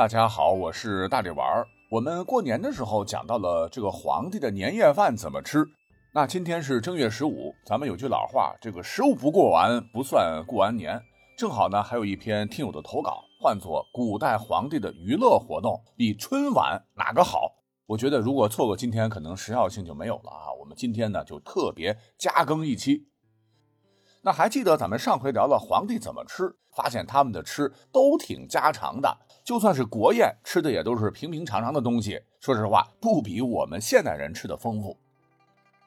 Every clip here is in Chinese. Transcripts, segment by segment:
大家好，我是大力丸儿。我们过年的时候讲到了这个皇帝的年夜饭怎么吃。那今天是正月十五，咱们有句老话，这个十五不过完，不算过完年。正好呢，还有一篇听友的投稿，换作古代皇帝的娱乐活动比春晚哪个好？我觉得如果错过今天，可能时效性就没有了啊。我们今天呢，就特别加更一期。那还记得咱们上回聊了皇帝怎么吃，发现他们的吃都挺家常的。就算是国宴吃的也都是平平常常的东西，说实话不比我们现代人吃的丰富。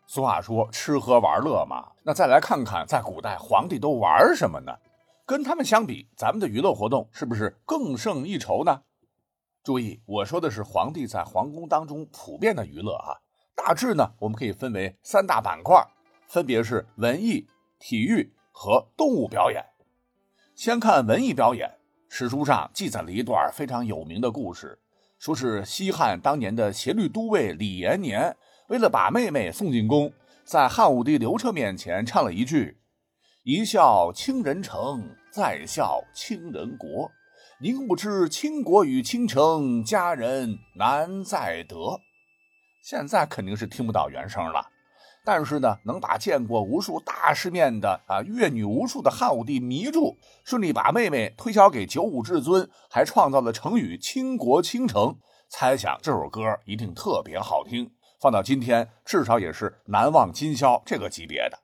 俗话说吃喝玩乐嘛，那再来看看在古代皇帝都玩什么呢？跟他们相比，咱们的娱乐活动是不是更胜一筹呢？注意，我说的是皇帝在皇宫当中普遍的娱乐啊。大致呢，我们可以分为三大板块，分别是文艺、体育和动物表演。先看文艺表演。史书上记载了一段非常有名的故事，说是西汉当年的协律都尉李延年，为了把妹妹送进宫，在汉武帝刘彻面前唱了一句：“一笑倾人城，再笑倾人国。宁不知倾国与倾城，佳人难再得。”现在肯定是听不到原声了。但是呢，能把见过无数大世面的啊阅女无数的汉武帝迷住，顺利把妹妹推销给九五至尊，还创造了成语“倾国倾城”。猜想这首歌一定特别好听，放到今天至少也是难忘今宵这个级别的。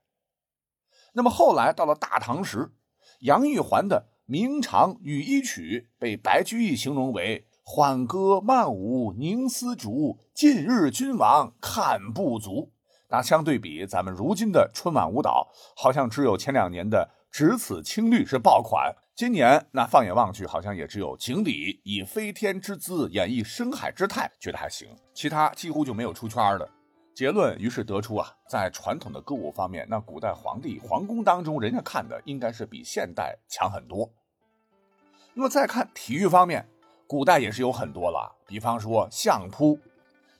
那么后来到了大唐时，杨玉环的《明长羽衣曲》被白居易形容为“缓歌慢舞凝丝竹，近日君王看不足”。那相对比，咱们如今的春晚舞蹈，好像只有前两年的《只此青绿》是爆款。今年那放眼望去，好像也只有锦鲤以飞天之姿演绎深海之态，觉得还行。其他几乎就没有出圈的。结论于是得出啊，在传统的歌舞方面，那古代皇帝皇宫当中，人家看的应该是比现代强很多。那么再看体育方面，古代也是有很多了，比方说相扑。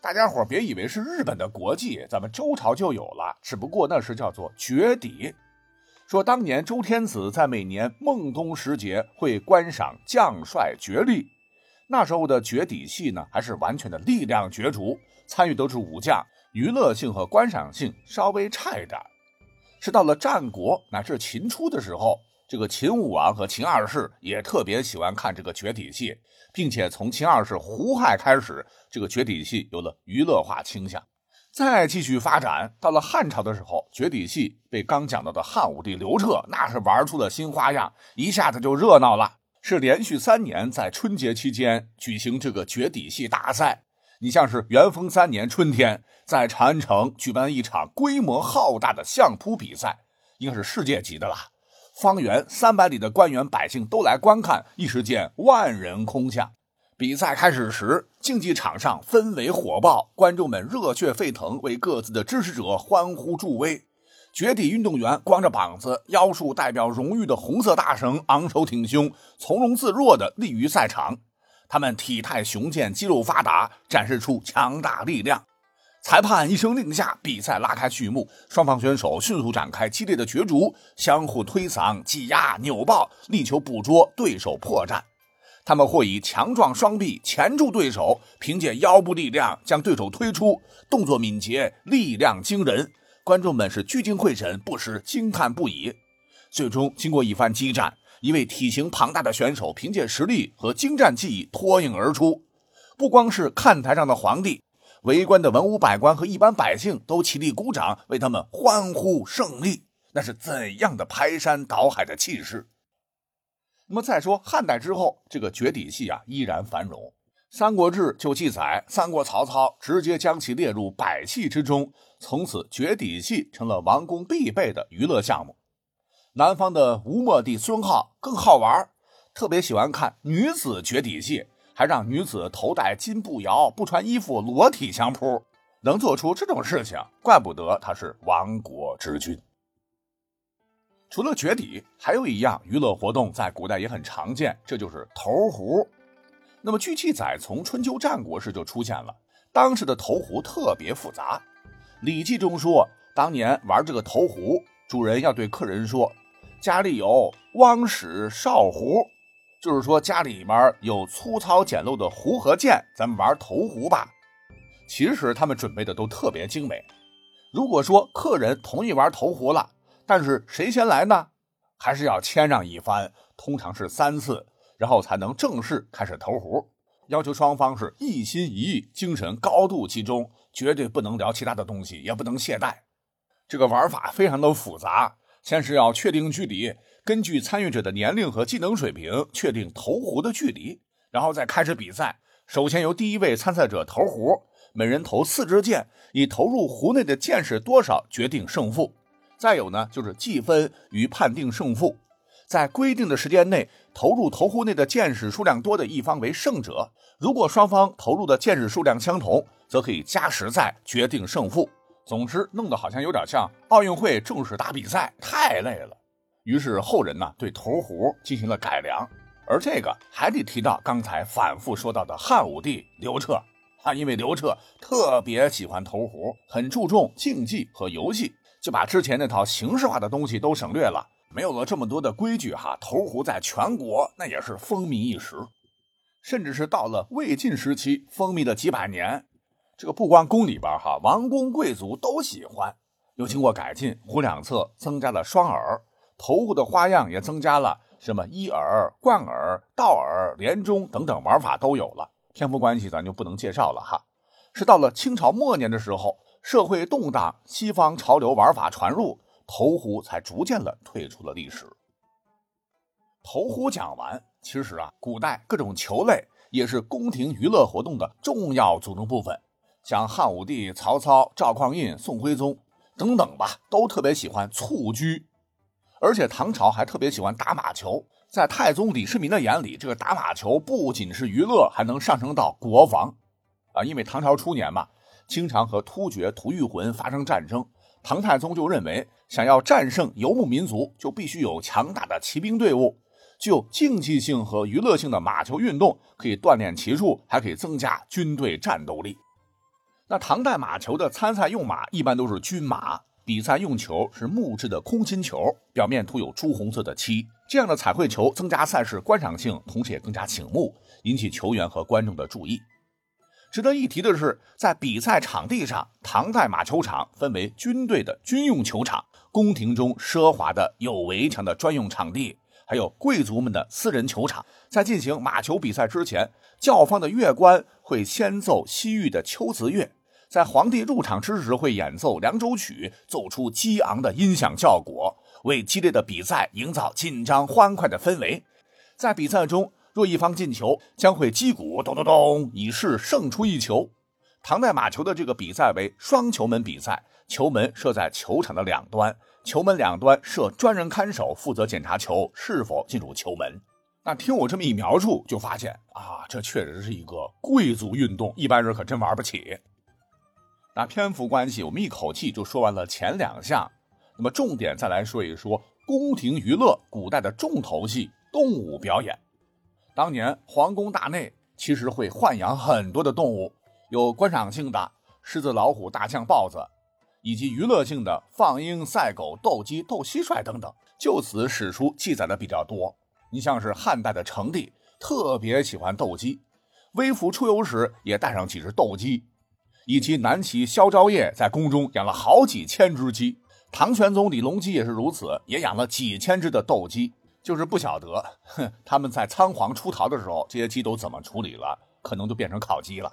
大家伙别以为是日本的国技，咱们周朝就有了，只不过那是叫做绝底。说当年周天子在每年孟冬时节会观赏将帅角力，那时候的绝底戏呢，还是完全的力量角逐，参与都是武将，娱乐性和观赏性稍微差一点。是到了战国乃至秦初的时候。这个秦武王和秦二世也特别喜欢看这个绝底戏，并且从秦二世胡亥开始，这个绝底戏有了娱乐化倾向。再继续发展，到了汉朝的时候，绝底戏被刚讲到的汉武帝刘彻那是玩出了新花样，一下子就热闹了。是连续三年在春节期间举行这个绝底戏大赛。你像是元丰三年春天，在长安城举办一场规模浩大的相扑比赛，应该是世界级的了。方圆三百里的官员百姓都来观看，一时间万人空巷。比赛开始时，竞技场上氛围火爆，观众们热血沸腾，为各自的支持者欢呼助威。绝地运动员光着膀子，腰束代表荣誉的红色大绳，昂首挺胸，从容自若地立于赛场。他们体态雄健，肌肉发达，展示出强大力量。裁判一声令下，比赛拉开序幕。双方选手迅速展开激烈的角逐，相互推搡、挤压、扭抱，力求捕捉对手破绽。他们或以强壮双臂钳住对手，凭借腰部力量将对手推出，动作敏捷，力量惊人。观众们是聚精会神，不时惊叹不已。最终，经过一番激战，一位体型庞大的选手凭借实力和精湛技艺脱颖而出。不光是看台上的皇帝。围观的文武百官和一般百姓都起立鼓掌，为他们欢呼胜利。那是怎样的排山倒海的气势！那么再说汉代之后，这个绝底戏啊依然繁荣。《三国志》就记载，三国曹操直接将其列入百戏之中，从此绝底戏成了王宫必备的娱乐项目。南方的吴末帝孙皓更好玩，特别喜欢看女子绝底戏。还让女子头戴金步摇，不穿衣服，裸体相扑，能做出这种事情，怪不得他是亡国之君。除了绝底，还有一样娱乐活动在古代也很常见，这就是投壶。那么据记载，从春秋战国时就出现了。当时的投壶特别复杂，《礼记》中说，当年玩这个投壶，主人要对客人说：“家里有汪屎少壶。”就是说家里面有粗糙简陋的壶和剑，咱们玩投壶吧。其实他们准备的都特别精美。如果说客人同意玩投壶了，但是谁先来呢？还是要谦让一番，通常是三次，然后才能正式开始投壶。要求双方是一心一意，精神高度集中，绝对不能聊其他的东西，也不能懈怠。这个玩法非常的复杂，先是要确定距离，根据参与者的年龄和技能水平确定投壶的距离，然后再开始比赛。首先由第一位参赛者投壶，每人投四支箭，以投入壶内的箭矢多少决定胜负。再有呢，就是计分与判定胜负，在规定的时间内投入投壶内的箭矢数量多的一方为胜者。如果双方投入的箭矢数量相同，则可以加时赛决定胜负。总之，弄得好像有点像奥运会正式打比赛，太累了。于是后人呢对投壶进行了改良，而这个还得提到刚才反复说到的汉武帝刘彻啊，因为刘彻特别喜欢投壶，很注重竞技和游戏。就把之前那套形式化的东西都省略了，没有了这么多的规矩哈。投壶在全国那也是风靡一时，甚至是到了魏晋时期风靡了几百年。这个不光宫里边哈，王公贵族都喜欢。又经过改进，壶两侧增加了双耳，投壶的花样也增加了，什么一耳、贯耳、倒耳、连中等等玩法都有了。篇幅关系，咱就不能介绍了哈。是到了清朝末年的时候。社会动荡，西方潮流玩法传入，投壶才逐渐的退出了历史。投壶讲完，其实啊，古代各种球类也是宫廷娱乐活动的重要组成部分。像汉武帝、曹操、赵匡胤、宋徽宗等等吧，都特别喜欢蹴鞠，而且唐朝还特别喜欢打马球。在太宗李世民的眼里，这个打马球不仅是娱乐，还能上升到国防啊，因为唐朝初年嘛。经常和突厥、吐谷浑发生战争，唐太宗就认为，想要战胜游牧民族，就必须有强大的骑兵队伍。具有竞技性和娱乐性的马球运动，可以锻炼骑术，还可以增加军队战斗力。那唐代马球的参赛用马一般都是军马，比赛用球是木质的空心球，表面涂有朱红色的漆。这样的彩绘球增加赛事观赏性，同时也更加醒目，引起球员和观众的注意。值得一提的是，在比赛场地上，唐代马球场分为军队的军用球场、宫廷中奢华的有围墙的专用场地，还有贵族们的私人球场。在进行马球比赛之前，教坊的乐官会先奏西域的秋子乐，在皇帝入场之时会演奏《凉州曲》，奏出激昂的音响效果，为激烈的比赛营造紧张欢快的氛围。在比赛中。若一方进球，将会击鼓咚咚咚，以示胜出一球。唐代马球的这个比赛为双球门比赛，球门设在球场的两端，球门两端设专人看守，负责检查球是否进入球门。那听我这么一描述，就发现啊，这确实是一个贵族运动，一般人可真玩不起。那篇幅关系，我们一口气就说完了前两项，那么重点再来说一说宫廷娱乐古代的重头戏——动物表演。当年皇宫大内其实会豢养很多的动物，有观赏性的狮子、老虎、大象、豹子，以及娱乐性的放鹰、赛狗、斗鸡、斗蟋蟀等等。就此史书记载的比较多。你像是汉代的成帝特别喜欢斗鸡，微服出游时也带上几只斗鸡，以及南齐萧昭业在宫中养了好几千只鸡。唐玄宗李隆基也是如此，也养了几千只的斗鸡。就是不晓得，哼，他们在仓皇出逃的时候，这些鸡都怎么处理了？可能就变成烤鸡了。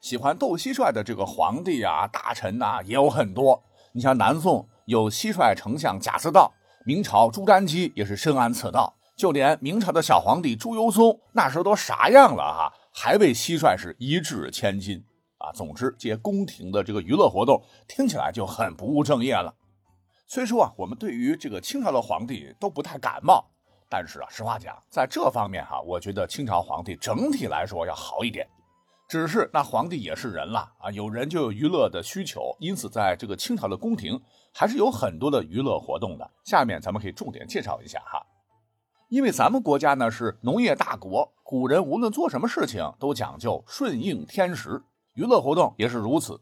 喜欢斗蟋蟀的这个皇帝啊、大臣呐也有很多。你像南宋有蟋蟀丞相贾似道，明朝朱瞻基也是深谙此道。就连明朝的小皇帝朱由崧，那时候都啥样了哈，还为蟋蟀是一掷千金啊。总之，这些宫廷的这个娱乐活动听起来就很不务正业了。虽说啊，我们对于这个清朝的皇帝都不太感冒，但是啊，实话讲，在这方面哈，我觉得清朝皇帝整体来说要好一点。只是那皇帝也是人了啊，有人就有娱乐的需求，因此在这个清朝的宫廷还是有很多的娱乐活动的。下面咱们可以重点介绍一下哈，因为咱们国家呢是农业大国，古人无论做什么事情都讲究顺应天时，娱乐活动也是如此。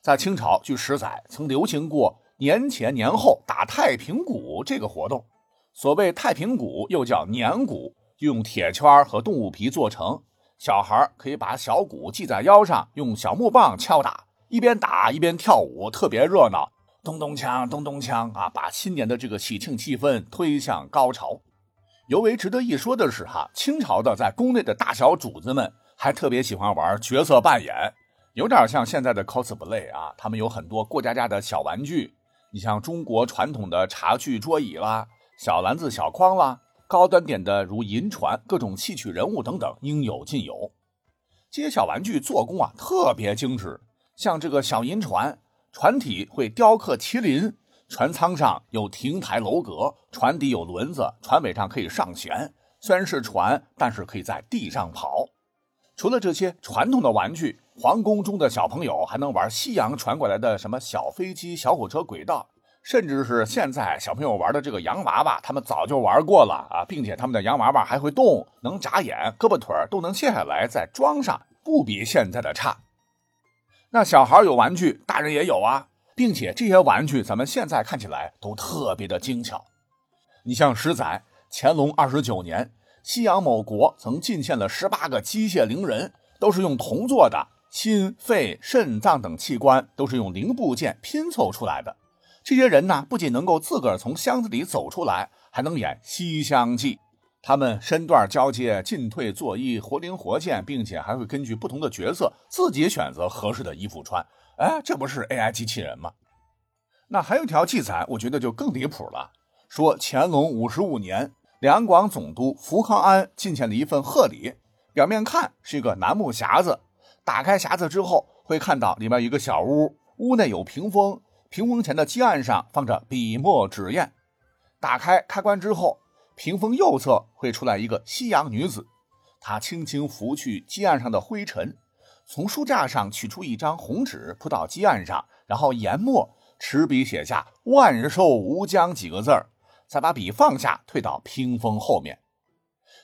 在清朝，据史载曾流行过。年前年后打太平鼓这个活动，所谓太平鼓又叫年鼓，用铁圈和动物皮做成。小孩可以把小鼓系在腰上，用小木棒敲打，一边打一边跳舞，特别热闹。咚咚锵，咚咚锵啊，把新年的这个喜庆气氛推向高潮。尤为值得一说的是，哈，清朝的在宫内的大小主子们还特别喜欢玩角色扮演，有点像现在的 cosplay 啊。他们有很多过家家的小玩具，你像中国传统的茶具、桌椅啦，小篮子、小筐啦。高端点的如银船、各种戏曲人物等等，应有尽有。这些小玩具做工啊特别精致，像这个小银船，船体会雕刻麒麟，船舱上有亭台楼阁，船底有轮子，船尾上可以上舷。虽然是船，但是可以在地上跑。除了这些传统的玩具，皇宫中的小朋友还能玩西洋传过来的什么小飞机、小火车、轨道。甚至是现在小朋友玩的这个洋娃娃，他们早就玩过了啊，并且他们的洋娃娃还会动，能眨眼，胳膊腿都能卸下来再装上，不比现在的差。那小孩有玩具，大人也有啊，并且这些玩具咱们现在看起来都特别的精巧。你像十载乾隆二十九年，西洋某国曾进献了十八个机械灵人，都是用铜做的，心、肺、肾脏等器官都是用零部件拼凑出来的。这些人呢，不仅能够自个儿从箱子里走出来，还能演西厢记。他们身段交接、进退作揖，活灵活现，并且还会根据不同的角色自己选择合适的衣服穿。哎，这不是 AI 机器人吗？那还有一条记载，我觉得就更离谱了。说乾隆五十五年，两广总督福康安进献了一份贺礼，表面看是一个楠木匣子，打开匣子之后，会看到里面一个小屋，屋内有屏风。屏风前的基案上放着笔墨纸砚，打开开关之后，屏风右侧会出来一个西洋女子，她轻轻拂去基案上的灰尘，从书架上取出一张红纸铺到基案上，然后研墨，持笔写下“万寿无疆”几个字儿，再把笔放下，退到屏风后面。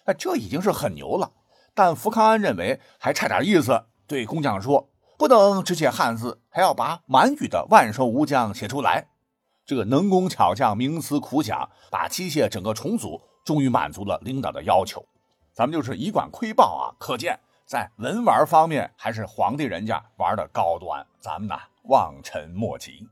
哎，这已经是很牛了，但福康安认为还差点意思，对工匠说。不能只写汉字，还要把满语的“万寿无疆”写出来。这个能工巧匠冥思苦想，把机械整个重组，终于满足了领导的要求。咱们就是以管窥豹啊，可见在文玩方面还是皇帝人家玩的高端，咱们呢望尘莫及。